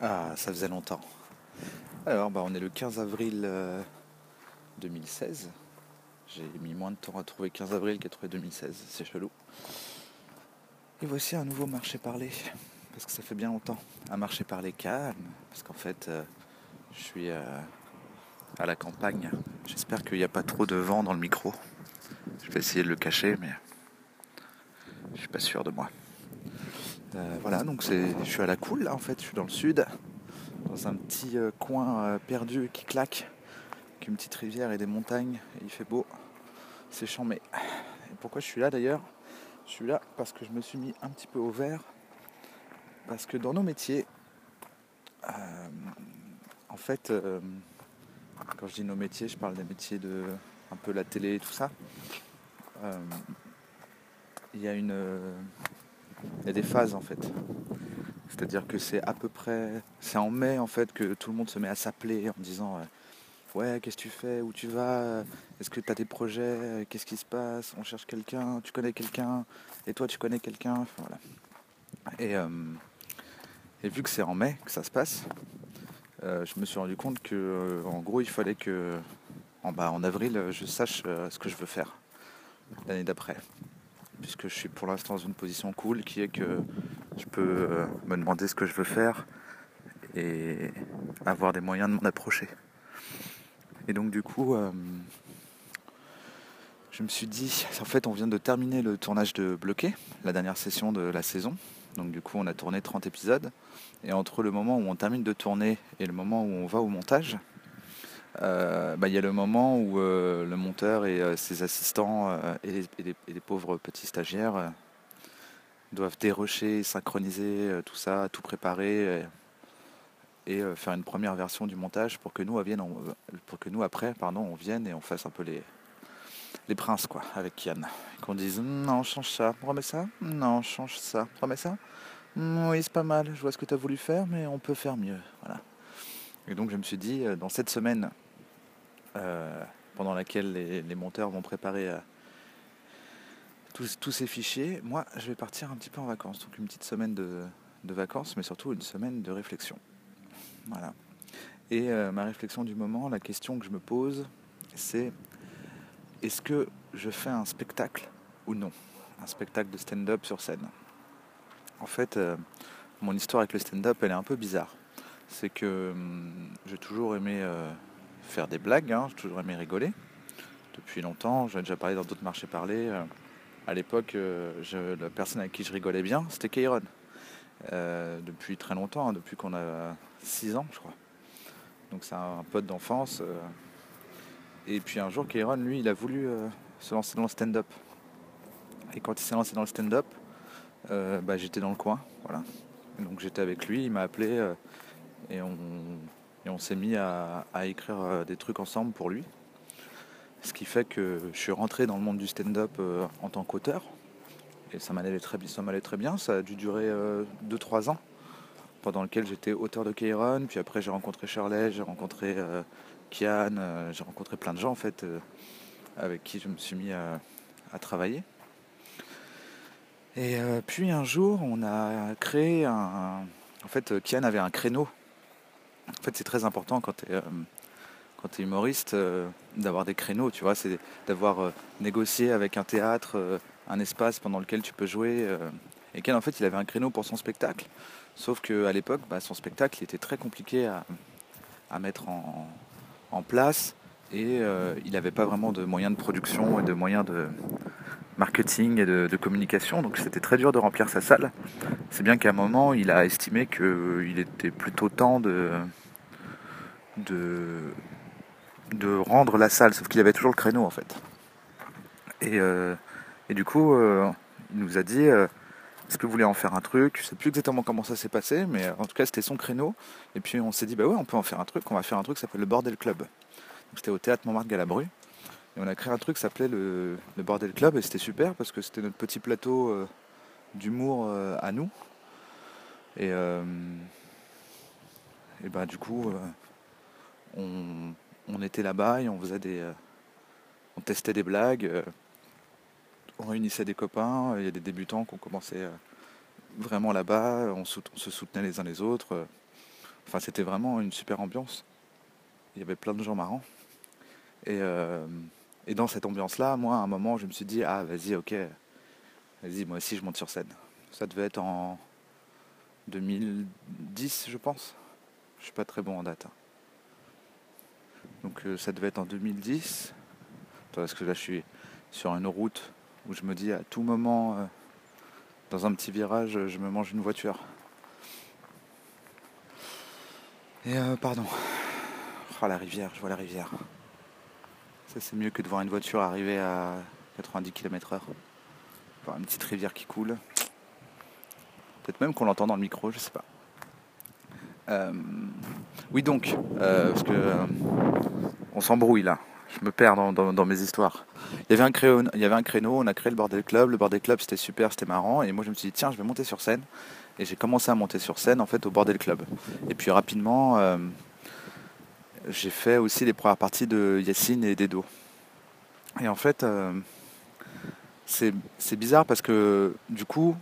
Ah, ça faisait longtemps. Alors, bah, on est le 15 avril 2016. Euh, J'ai mis moins de temps à trouver 15 avril qu'à trouver 2016, c'est chelou. Et voici un nouveau marché parlé, parce que ça fait bien longtemps. Un marché parlé calme, parce qu'en fait, euh, je suis euh, à la campagne. J'espère qu'il n'y a pas trop de vent dans le micro. Je vais essayer de le cacher, mais je suis pas sûr de moi. Euh, voilà, donc je suis à la cool là en fait, je suis dans le sud, dans un petit euh, coin euh, perdu qui claque, avec une petite rivière et des montagnes, et il fait beau, c'est chambé. Et pourquoi je suis là d'ailleurs? Je suis là parce que je me suis mis un petit peu au vert, parce que dans nos métiers, en fait, quand je dis nos métiers, je parle des métiers de un peu la télé et tout ça. Il y a une il y a des phases en fait. C'est-à-dire que c'est à peu près, c'est en mai en fait que tout le monde se met à s'appeler en disant euh, ouais qu'est-ce que tu fais, où tu vas, est-ce que tu as des projets, qu'est-ce qui se passe, on cherche quelqu'un, tu connais quelqu'un, et toi tu connais quelqu'un, voilà. Et, euh, vu que c'est en mai que ça se passe, euh, je me suis rendu compte que en gros il fallait que en, bah, en avril je sache ce que je veux faire l'année d'après puisque je suis pour l'instant dans une position cool qui est que je peux euh, me demander ce que je veux faire et avoir des moyens de m'en approcher. Et donc du coup, euh, je me suis dit, en fait on vient de terminer le tournage de Bloqué, la dernière session de la saison. Donc du coup on a tourné 30 épisodes. Et entre le moment où on termine de tourner et le moment où on va au montage, euh, bah, il y a le moment où euh, le monteur et euh, ses assistants et les, pauvres petits stagiaires doivent dérocher, synchroniser tout ça, tout préparer et, faire une première version du montage pour que nous, pour que nous après, pardon, on vienne et on fasse un peu les, les princes quoi, avec Kian. Qu'on dise non, change ça, remets ça, non, change ça, remets ça. Oui, c'est pas mal, je vois ce que tu as voulu faire, mais on peut faire mieux. Voilà. Et donc je me suis dit, dans cette semaine euh, pendant laquelle les, monteurs vont préparer euh, tous, ces fichiers, moi je vais partir un petit peu en vacances. Donc une petite semaine de, vacances, mais surtout une semaine de réflexion. Voilà. Et euh, ma réflexion du moment, la question que je me pose, c'est est-ce que je fais un spectacle ou non? Un spectacle de stand-up sur scène? En fait, mon histoire avec le stand-up, elle est un peu bizarre. C'est que hum, j'ai toujours aimé faire des blagues, hein, j'ai toujours aimé rigoler. Depuis longtemps, j'en ai déjà parlé dans d'autres marchés parlés. Euh, à l'époque, euh, la personne avec qui je rigolais bien, c'était Kairon. Euh, depuis très longtemps, hein, depuis qu'on a 6 ans, je crois. Donc c'est un pote d'enfance. et puis un jour, Kairon, lui, il a voulu se lancer dans le stand-up. Et quand il s'est lancé dans le stand-up, bah, j'étais dans le coin. Voilà. donc j'étais avec lui, il m'a appelé et on, et on s'est mis à, écrire euh, des trucs ensemble pour lui. Ce qui fait que je suis rentré dans le monde du stand-up euh, en tant qu'auteur. Et ça m'allait très, très, bien. Ça a dû durer 2-3 euh, ans. Pendant lequel j'étais auteur de Kairon. Puis après j'ai rencontré Charlet, j'ai rencontré Kian, j'ai rencontré plein de gens en fait avec qui je me suis mis à, travailler. Et puis un jour on a créé un. En fait Kian avait un créneau en fait, c'est très important quand tu es, euh, humoriste euh, d'avoir des créneaux, tu vois, c'est d'avoir euh, négocié avec un théâtre un espace pendant lequel tu peux jouer. et qu'en en fait, il avait un créneau pour son spectacle. Sauf qu'à l'époque, bah, son spectacle était très compliqué à, mettre en, place et il n'avait pas vraiment de moyens de production et de moyens de marketing et de communication, donc c'était très dur de remplir sa salle. C'est bien qu'à un moment, il a estimé qu'il était plutôt temps de, de, rendre la salle, sauf qu'il avait toujours le créneau en fait. Et, euh, du coup, euh, il nous a dit euh, est-ce que vous voulez en faire un truc? Je sais plus exactement comment ça s'est passé, mais en tout cas c'était son créneau. Et puis on s'est dit bah ouais, on peut en faire un truc. On va faire un truc qui s'appelle le Bordel Club. C'était au théâtre Montmartre Galabru. Et on a créé un truc qui s'appelait le, le, Bordel Club et c'était super parce que c'était notre petit plateau d'humour à nous. Et, et bah du coup on, était là-bas et on. Euh, testait des blagues, euh, on réunissait des copains, il y a des débutants qui ont commencé euh, vraiment là-bas, on, se soutenait les uns les autres. Enfin, c'était vraiment une super ambiance. Il y avait plein de gens marrants. Et, dans cette ambiance-là, moi, à un moment, je me suis dit, ah, vas-y, ok, vas-y, moi aussi, je monte sur scène. Ça devait être en 2010, je pense. Je suis pas très bon en date. hein. Donc euh, ça devait être en 2010. Parce que là, je suis sur une route où je me dis à tout moment, euh, dans un petit virage, je me mange une voiture? Et euh, pardon. Oh, la rivière, je vois la rivière. Ça, c'est mieux que de voir une voiture arriver à 90 km/h. Voir une petite rivière qui coule. Peut-être même qu'on l'entend dans le micro, je sais pas. Euh, oui, donc, euh, parce que euh, on s'embrouille là. Je me perds dans, mes histoires. Il y, avait un créneau, il y avait un créneau, on a créé le Bordel Club. Le Bordel Club, c'était super, c'était marrant. Et moi, je me suis dit, tiens, je vais monter sur scène. Et j'ai commencé à monter sur scène, en fait, au Bordel Club. Et puis, rapidement, euh, j'ai fait aussi les premières parties de Yacine et d'Edo. Et en fait, c'est bizarre parce que, du coup,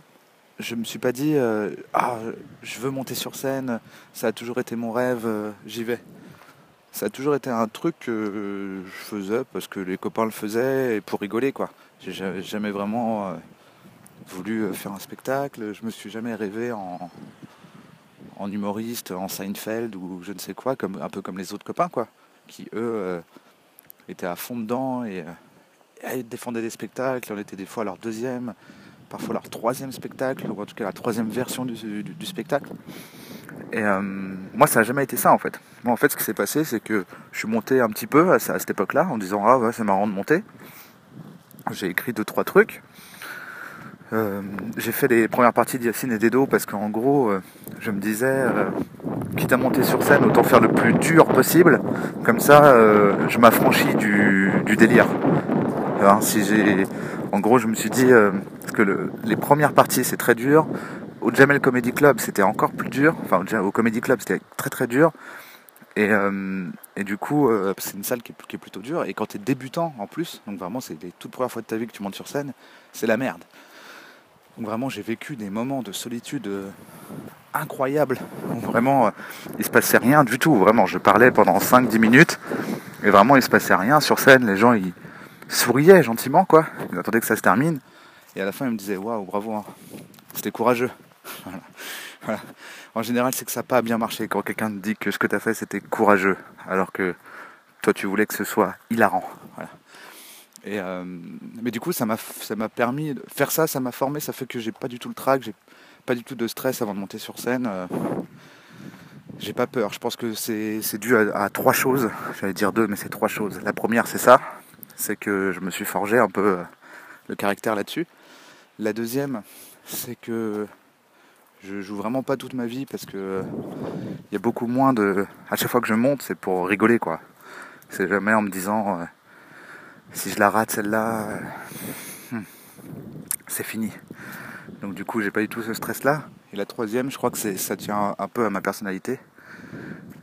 je me suis pas dit, euh, ah, je veux monter sur scène, ça a toujours été mon rêve, euh, j'y vais. Ça a toujours été un truc que je faisais parce que les copains le faisaient et pour rigoler quoi. J'ai ja- jamais vraiment euh, voulu faire un spectacle, je me suis jamais rêvé en, humoriste, en Seinfeld ou je ne sais quoi, comme, un peu comme les autres copains quoi, qui eux étaient à fond dedans et, et défendaient des spectacles, on était des fois leur deuxième, parfois leur troisième spectacle, ou en tout cas la troisième version du, spectacle. Et euh, moi, ça n'a jamais été ça en fait. Moi, en fait, ce qui s'est passé, c'est que je suis monté un petit peu à, ce- à cette époque-là en disant Ah ouais, c'est marrant de monter. J'ai écrit deux, trois trucs. Euh, j'ai fait les premières parties d'Yacine et d'Edo parce qu'en gros, euh, je me disais, quitte à monter sur scène, autant faire le plus dur possible. Comme ça, je m'affranchis du délire. Hein, en gros, je me suis dit euh, que le- les premières parties c'est très dur. Au Jamel Comedy Club c'était encore plus dur. Enfin, au, Comedy Club c'était très très dur. Et, euh, du coup, euh, c'est une salle qui est, plutôt dure. Et quand tu es débutant en plus, donc vraiment c'est les toutes premières fois de ta vie que tu montes sur scène, c'est la merde. Donc vraiment j'ai vécu des moments de solitude incroyables. Vraiment il se passait rien du tout. Vraiment, je parlais pendant 5-10 minutes et vraiment il se passait rien sur scène. Les gens ils souriaient gentiment quoi. Ils attendaient que ça se termine. Et à la fin ils me disaient waouh bravo, hein. c'était courageux. En général c'est que ça n'a pas bien marché quand quelqu'un te dit que ce que tu as fait c'était courageux alors que toi tu voulais que ce soit hilarant. Euh, mais du coup ça m'a permis de faire ça, ça m'a formé, ça fait que j'ai pas du tout le trac, j'ai pas du tout de stress avant de monter sur scène. euh, j'ai pas peur. Je pense que c'est dû à trois choses. J'allais dire deux, mais c'est trois choses. La première, c'est ça. C'est que je me suis forgé un peu euh, le caractère là-dessus. La deuxième, c'est que je joue vraiment pas toute ma vie parce que euh, il y a beaucoup moins de. À chaque fois que je monte, c'est pour rigoler, quoi. C'est jamais en me disant euh, si je la rate celle-là, euh, hmm, c'est fini. Donc du coup, j'ai pas du tout ce stress-là. Et la troisième, je crois que ça tient un peu à ma personnalité,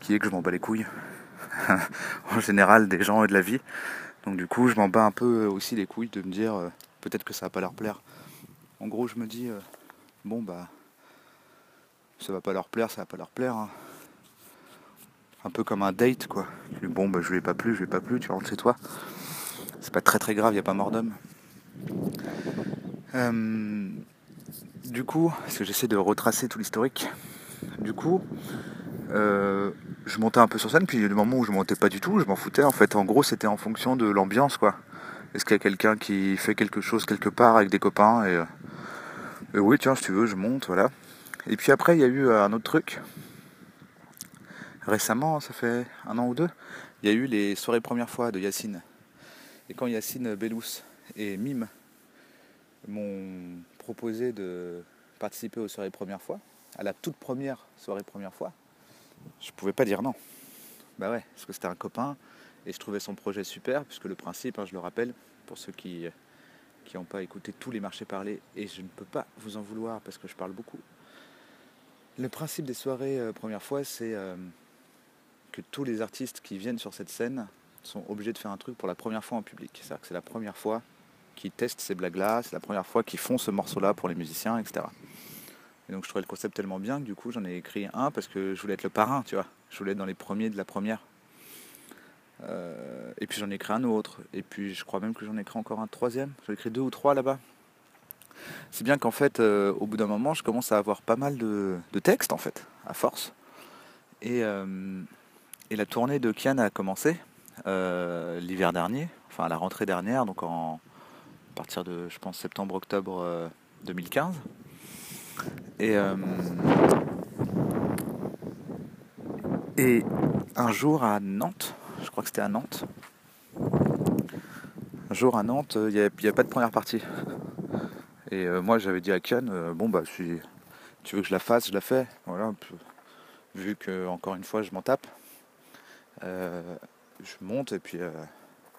qui est que je m'en bats les couilles. en général, des gens et de la vie. Donc du coup, je m'en bats un peu aussi les couilles de me dire euh, peut-être que ça va pas leur plaire. En gros, je me dis euh, bon bah ça va pas leur plaire, ça va pas leur plaire. hein. Un peu comme un date quoi. Bon bah je lui ai pas plu, je lui ai pas plu, tu rentres chez toi. C'est pas très très grave, il a pas mort d'homme. Euh, du coup, parce que j'essaie de retracer tout l'historique, du coup, euh, je montais un peu sur scène, puis il y a des moments où je montais pas du tout, je m'en foutais. En fait, en gros, c'était en fonction de l'ambiance, quoi. Est-ce qu'il y a quelqu'un qui fait quelque chose quelque part avec des copains et, euh, oui, tiens, si tu veux, je monte, voilà. Et puis après, il y a eu euh, un autre truc. Récemment, ça fait un an ou deux, il y a eu les soirées première fois de Yacine. Et quand Yacine Bellous et Mime m'ont proposé de participer aux soirées première fois, à la toute première soirée première fois, je pouvais pas dire non. Bah ouais, parce que c'était un copain et je trouvais son projet super, puisque le principe, hein, je le rappelle, pour ceux qui qui n'ont pas écouté tous les marchés parler, et je ne peux pas vous en vouloir parce que je parle beaucoup. Le principe des soirées euh, première fois, c'est euh, que tous les artistes qui viennent sur cette scène sont obligés de faire un truc pour la première fois en public. C'est-à-dire que c'est la première fois qu'ils testent ces blagues-là, c'est la première fois qu'ils font ce morceau-là pour les musiciens, etc. Et donc je trouvais le concept tellement bien que du coup j'en ai écrit un parce que je voulais être le parrain, tu vois. Je voulais être dans les premiers de la première. Euh, et puis j'en ai écrit un autre. Et puis je crois même que j'en ai écrit encore un troisième. J'en ai écrit deux ou trois là-bas. C'est bien qu'en fait, euh, au bout d'un moment, je commence à avoir pas mal de, textes en fait, à force. Et, euh, et la tournée de Kian a commencé l'hiver dernier, enfin à la rentrée dernière, donc en, à partir de, je pense, septembre-octobre 2015. Et, et un jour à Nantes, je crois que c'était à Nantes, un jour à Nantes, il n'y avait, pas de première partie. Et euh, moi j'avais dit à Kian, euh, bon bah si tu veux que je la fasse, je la fais. Voilà, vu que encore une fois je m'en tape. Euh, je monte et puis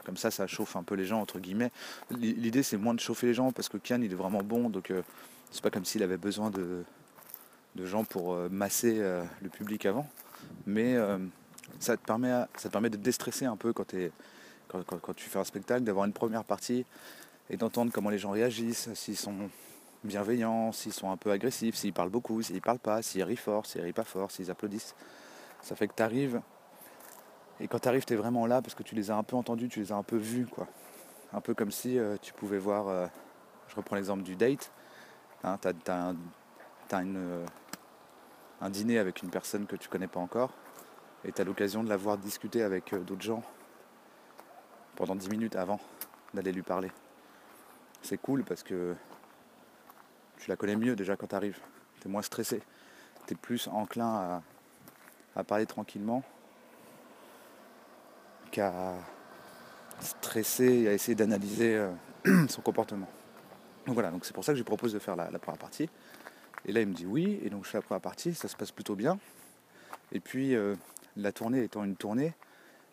comme ça ça chauffe un peu les gens entre guillemets. L'idée c'est moins de chauffer les gens parce que Kian il est vraiment bon donc c'est pas comme s'il avait besoin de, de gens pour masser le public avant mais euh, ça, te permet, ça te permet de déstresser un peu quand, tu fais un spectacle, d'avoir une première partie et d'entendre comment les gens réagissent, s'ils sont bienveillants, s'ils sont un peu agressifs, s'ils parlent beaucoup, s'ils parlent pas, s'ils rient fort, s'ils rient pas fort, s'ils applaudissent. Ça fait que tu arrives, et quand tu arrives, tu es vraiment là parce que tu les as un peu entendus, tu les as un peu vus, quoi. Un peu comme si euh, tu pouvais voir, euh, je reprends l'exemple du date, hein, tu as, une, un dîner avec une personne que tu connais pas encore et tu as l'occasion de la voir discuter avec euh, d'autres gens pendant 10 minutes avant d'aller lui parler. C'est cool parce que tu la connais mieux déjà quand tu arrives. Tu es moins stressé. Tu es plus enclin à, parler tranquillement qu'à stresser et à essayer d'analyser euh, son comportement. Donc voilà, donc c'est pour ça que je propose de faire la première partie. Et là, il me dit oui, et donc je fais la première partie, ça se passe plutôt bien. Et puis, euh, la tournée étant une tournée,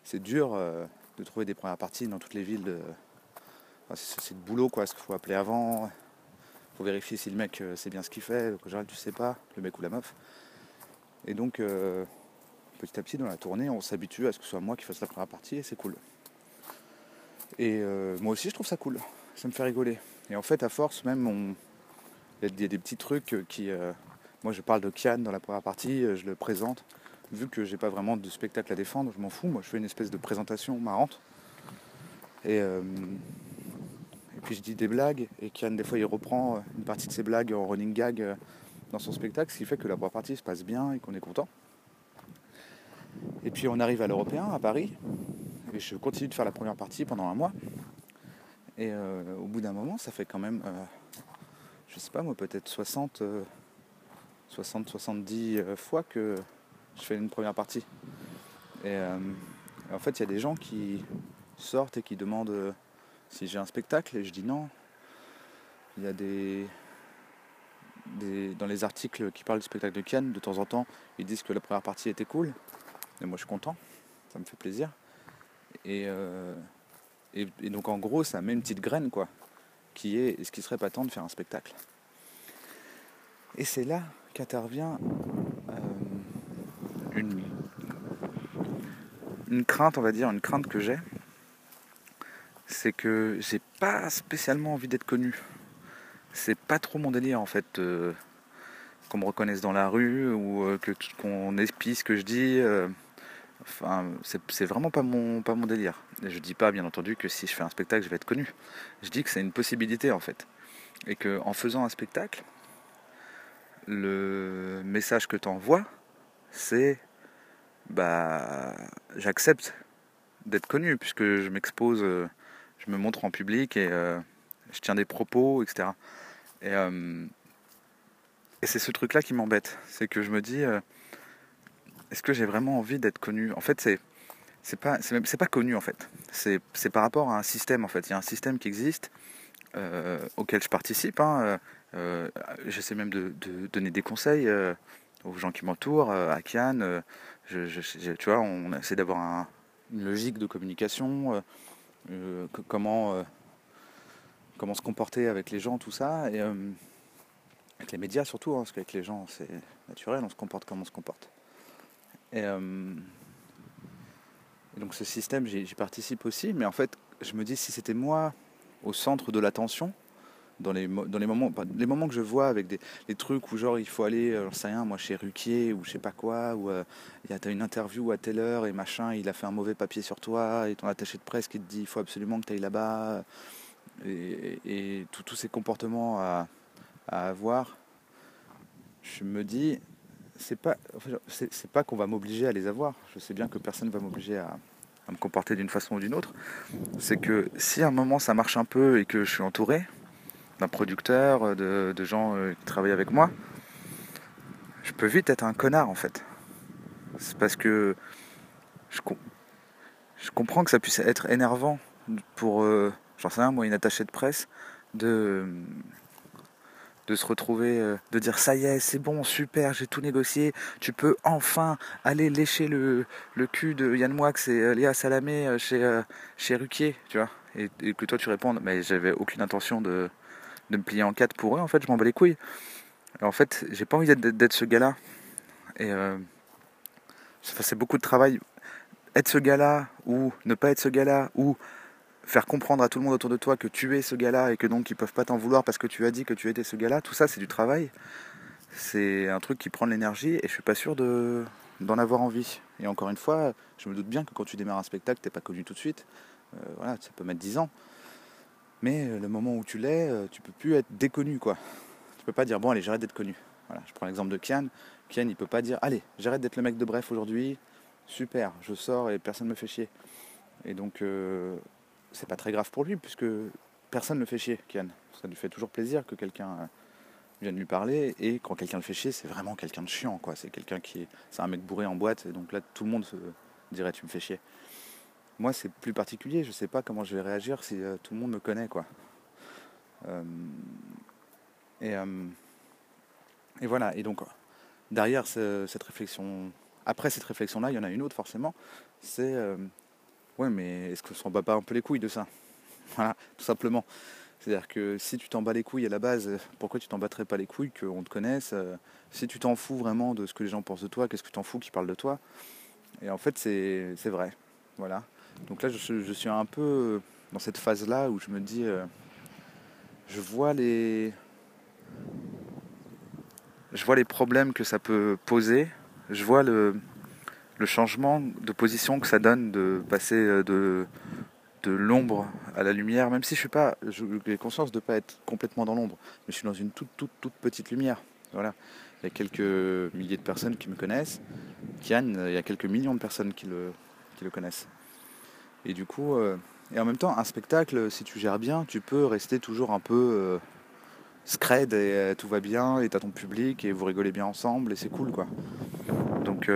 c'est dur euh, de trouver des premières parties dans toutes les villes. De... c'est le boulot, quoi, ce qu'il faut appeler avant. Il faut vérifier si le mec euh, sait bien ce qu'il fait. Donc, général, tu sais pas, le mec ou la meuf. Et donc, petit à petit, dans la tournée, on s'habitue à ce que ce soit moi qui fasse la première partie, et c'est cool. Et moi aussi, je trouve ça cool. Ça me fait rigoler. Et en fait, à force, même, il y, a des petits trucs euh, qui. Euh, moi, je parle de Kian dans la première partie, euh, je le présente. Vu que j'ai pas vraiment de spectacle à défendre, je m'en fous. Moi, je fais une espèce de présentation marrante. Et, et puis je dis des blagues. Et Kian, des fois, il reprend une partie de ses blagues en running gag dans son spectacle, ce qui fait que la première partie se passe bien et qu'on est content. Et puis on arrive à l'Européen, à Paris, et je continue de faire la première partie pendant un mois. Et au bout d'un moment, ça fait quand même je sais pas moi, peut-être 60, 60, 70 fois que je fais une première partie. Et, euh, en fait, il y a des gens qui sortent et qui demandent euh, si j'ai un spectacle et je dis non. Il y a des, dans les articles qui parlent du spectacle de Kian, de temps en temps, ils disent que la première partie était cool. Et moi, je suis content. Ça me fait plaisir. Et, euh, et, donc, en gros, ça met une petite graine, quoi qui est est-ce qu'il serait pas temps de faire un spectacle Et c'est là qu'intervient euh, une, une crainte, on va dire, une crainte que j'ai, c'est que j'ai pas spécialement envie d'être connu. C'est pas trop mon délire en fait. Euh, qu'on me reconnaisse dans la rue ou euh, qu'on espie ce que je dis. C'est vraiment pas mon, délire. Je dis pas, bien entendu, que si je fais un spectacle, je vais être connu. Je dis que c'est une possibilité en fait. Et que en faisant un spectacle, le message que tu envoies, c'est bah j'accepte d'être connu puisque je m'expose, euh, je me montre en public et euh, je tiens des propos, etc. Et, euh, et c'est ce truc-là qui m'embête. C'est que je me dis est-ce que j'ai vraiment envie d'être connu? En fait, c'est c'est pas pas connu en fait. C'est par rapport à un système en fait. Il y a un système qui existe euh, auquel je participe. Hein. Euh, euh, j'essaie même de, donner des conseils aux gens qui m'entourent, à Kian. Tu vois, on essaie d'avoir une logique de communication, comment comment se comporter avec les gens, tout ça, et avec les médias surtout, hein, parce qu'avec les gens c'est naturel, on se comporte comme on se comporte. Euh, et, donc ce système, j'y participe aussi, mais en fait, je me dis si c'était moi au centre de l'attention, dans les, dans les moments les moments que je vois avec des, trucs où genre il faut aller j'en sais rien moi chez Ruquier ou je sais pas quoi ou y a une interview à telle heure et machin il a fait un mauvais papier sur toi et ton attaché de presse qui te dit il faut absolument que tu ailles là-bas et, tous ces comportements à, avoir je me dis c'est pas c'est pas qu'on va m'obliger à les avoir je sais bien que personne va m'obliger à, à me comporter d'une façon ou d'une autre c'est que si à un moment ça marche un peu et que je suis entouré d'un producteur, euh, de, gens euh, qui travaillent avec moi, je peux vite être un connard en fait. C'est parce que je, je, comprends que ça puisse être énervant pour, euh, j'en sais rien, moi, une attachée de presse, de, de se retrouver, de dire ça y est, c'est bon, super, j'ai tout négocié, tu peux enfin aller lécher le, le cul de Yann Moix et Léa Salamé chez, chez Ruquier, tu vois, et, que toi tu répondes, mais j'avais aucune intention de, de me plier en quatre pour eux, en fait, je m'en bats les couilles. en fait, j'ai pas envie d'être ce gars-là. Et euh, c'est beaucoup de travail. Être ce gars-là, ou ne pas être ce gars-là, ou faire comprendre à tout le monde autour de toi que tu es ce gars-là et que donc ils peuvent pas t'en vouloir parce que tu as dit que tu étais ce gars-là, tout ça c'est du travail. C'est un truc qui prend de l'énergie et je suis pas sûr de, d'en avoir envie. Et encore une fois, je me doute bien que quand tu démarres un spectacle, t'es pas connu tout de suite. Euh, voilà, ça peut mettre 10 ans. Mais euh, le moment où tu l'es, euh, tu peux plus être déconnu quoi. Tu peux pas dire bon allez j'arrête d'être connu. Voilà, je prends l'exemple de Kian. Kian il peut pas dire allez j'arrête d'être le mec de bref aujourd'hui. Super, je sors et personne ne me fait chier. Et donc c'est pas très grave pour lui puisque personne ne le fait chier, Kian. Ça lui fait toujours plaisir que quelqu'un vienne lui parler et quand quelqu'un le fait chier, c'est vraiment quelqu'un de chiant quoi. C'est quelqu'un qui est, c'est un mec bourré en boîte et donc là tout le monde se dirait tu me fais chier. Moi, c'est plus particulier. Je sais pas comment je vais réagir si euh, tout le monde me connaît, quoi. Euh, et, euh, et, voilà. Et donc, derrière cette réflexion, après cette réflexion-là, il y en a une autre forcément. C'est ouais, mais est-ce qu'on s'en bat pas un peu les couilles de ça? Voilà, tout simplement. C'est-à-dire que si tu t'en bats les couilles à la base, pourquoi tu t'en battrais pas les couilles qu'on te connaisse? Si tu t'en fous vraiment de ce que les gens pensent de toi, qu'est-ce que tu t'en fous qu'ils parlent de toi? Et en fait, c'est vrai. Voilà. Donc là, je, suis un peu dans cette phase-là où je me dis, euh, je vois les, je vois les problèmes que ça peut poser, je vois le, changement de position que ça donne de passer euh, de, de l'ombre à la lumière, même si je suis pas, j'ai conscience de ne pas être complètement dans l'ombre, mais je suis dans une toute, toute, toute petite lumière. Voilà. Il y a quelques milliers de personnes qui me connaissent. Kian, il y a quelques millions de personnes qui le, qui le connaissent. Et du coup, euh, et en même temps, un spectacle, si tu gères bien, tu peux rester toujours un peu euh, scred et euh, tout va bien et t'as ton public et vous rigolez bien ensemble et c'est cool quoi. Donc,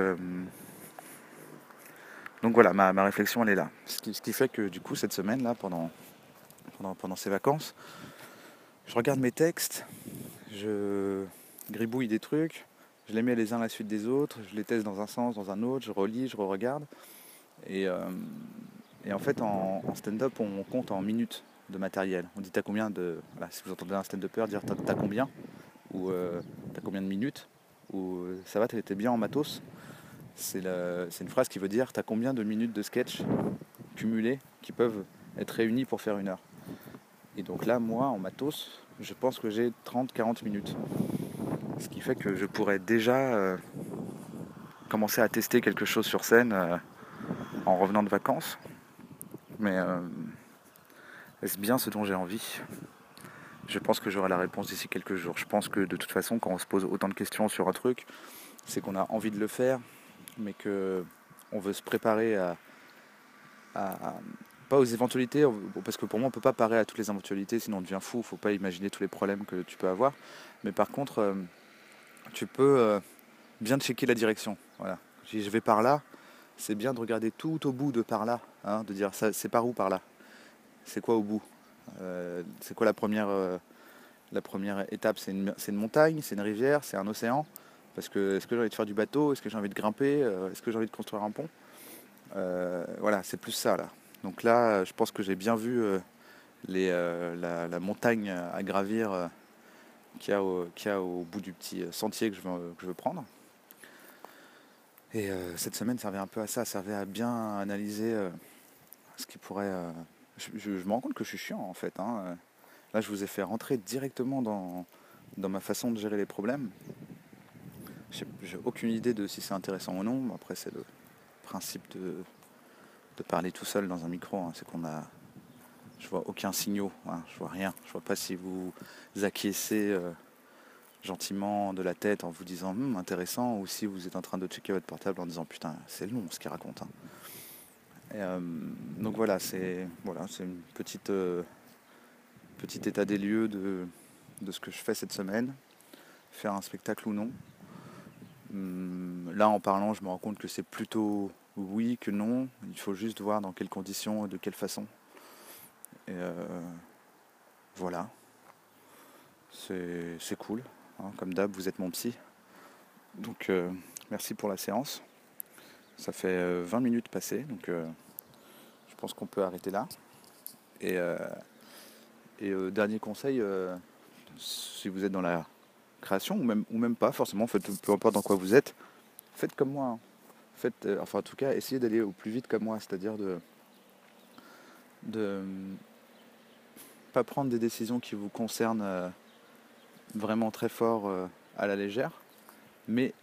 donc voilà, ma, réflexion elle est là. Ce qui, fait que du coup, cette semaine là, pendant, pendant, ces vacances, je regarde mes textes, je gribouille des trucs, je les mets les uns à la suite des autres, je les teste dans un sens, dans un autre, je relis, je re-regarde. Et, et en fait, en, stand-up, on compte en minutes de matériel. On dit t'as combien de. Voilà, si vous entendez un stand-upper dire t'as combien? Ou euh, t'as combien de minutes? Ou ça va, t'es bien en matos? C'est une phrase qui veut dire t'as combien de minutes de sketch cumulées qui peuvent être réunies pour faire une heure? Et donc là, moi, en matos, je pense que j'ai 30-40 minutes. Ce qui fait que je pourrais déjà euh, commencer à tester quelque chose sur scène euh, en revenant de vacances. Mais euh, est-ce bien ce dont j'ai envie? Je pense que j'aurai la réponse d'ici quelques jours. Je pense que de toute façon, quand on se pose autant de questions sur un truc, c'est qu'on a envie de le faire, mais que on veut se préparer à, pas aux éventualités, parce que pour moi on peut pas parer à toutes les éventualités, sinon on devient fou. Faut pas imaginer tous les problèmes que tu peux avoir. Mais par contre, euh, tu peux euh, bien checker la direction. Voilà. Je vais par là, c'est bien de regarder tout au bout de par là, hein, de dire c'est par où par là? C'est quoi au bout? Euh, C'est quoi la première, la première étape? C'est une, une, montagne, c'est une rivière, c'est un océan? Est-ce que j'ai envie de faire du bateau? Est-ce que j'ai envie de grimper? Euh, Est-ce que j'ai envie de construire un pont? Voilà, c'est plus ça là. Donc là, je pense que j'ai bien vu la, montagne à gravir qu'il y, a au bout du petit sentier que je veux, prendre. Et euh, cette semaine servait un peu à ça, servait à bien analyser euh, ce qui pourrait. Euh, je, me rends compte que je suis chiant en fait. Hein, Là, je vous ai fait rentrer directement dans ma façon de gérer les problèmes. J'ai aucune idée de si c'est intéressant ou non. Après, c'est le principe de, de, parler tout seul dans un micro. Hein. C'est qu'on a. Je vois aucun signaux. Hein. Je vois rien. Je vois pas si vous acquiescez euh, gentiment de la tête en vous disant hum, intéressant ou si vous êtes en train de checker votre portable en disant putain, c'est long ce qu'il raconte. Hein. Euh, donc voilà, c'est voilà, une petite euh, petit état des lieux de, de ce que je fais cette semaine, faire un spectacle ou non. Hum, là, en parlant, je me rends compte que c'est plutôt oui que non. Il faut juste voir dans quelles conditions et de quelle façon. Euh, voilà. C'est cool. Hein. Comme d'hab, vous êtes mon psy. Donc, euh, merci pour la séance. Ça fait 20 euh, minutes passées, donc je pense qu'on peut arrêter là. Et dernier conseil, si vous êtes dans la création, ou même, ou même pas forcément, peu importe dans quoi vous êtes, faites comme moi. Hein. Faites, euh, enfin en tout cas, essayez d'aller au plus vite comme moi, c'est-à-dire de de pas prendre des décisions qui vous concernent euh, vraiment très fort euh, à la légère, mais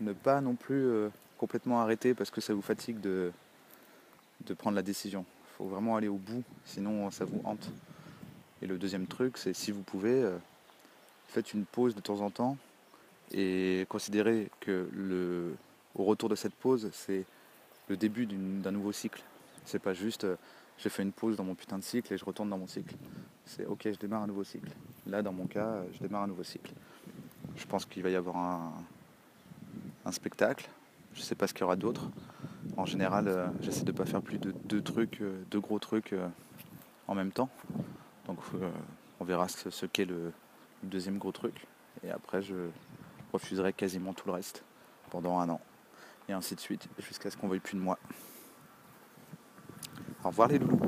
ne pas non plus complètement arrêter parce que ça vous fatigue de, de prendre la décision. Il faut vraiment aller au bout, sinon ça vous hante. Et le deuxième truc, c'est si vous pouvez, faites une pause de temps en temps et considérez que le, au retour de cette pause, c'est le début d'un nouveau cycle. C'est pas juste euh, j'ai fait une pause dans mon putain de cycle et je retourne dans mon cycle. C'est ok, je démarre un nouveau cycle. Là, dans mon cas, je démarre un nouveau cycle. Je pense qu'il va y avoir un, un spectacle. Je sais pas ce qu'il y aura d'autre. En général, euh, j'essaie de pas faire plus de deux trucs, euh, deux gros trucs en même temps. Donc, on verra ce qu'est deuxième gros truc. Et après, je refuserai quasiment tout le reste pendant un an. Et ainsi de suite, jusqu'à ce qu'on veuille plus de moi. Au revoir les loulous.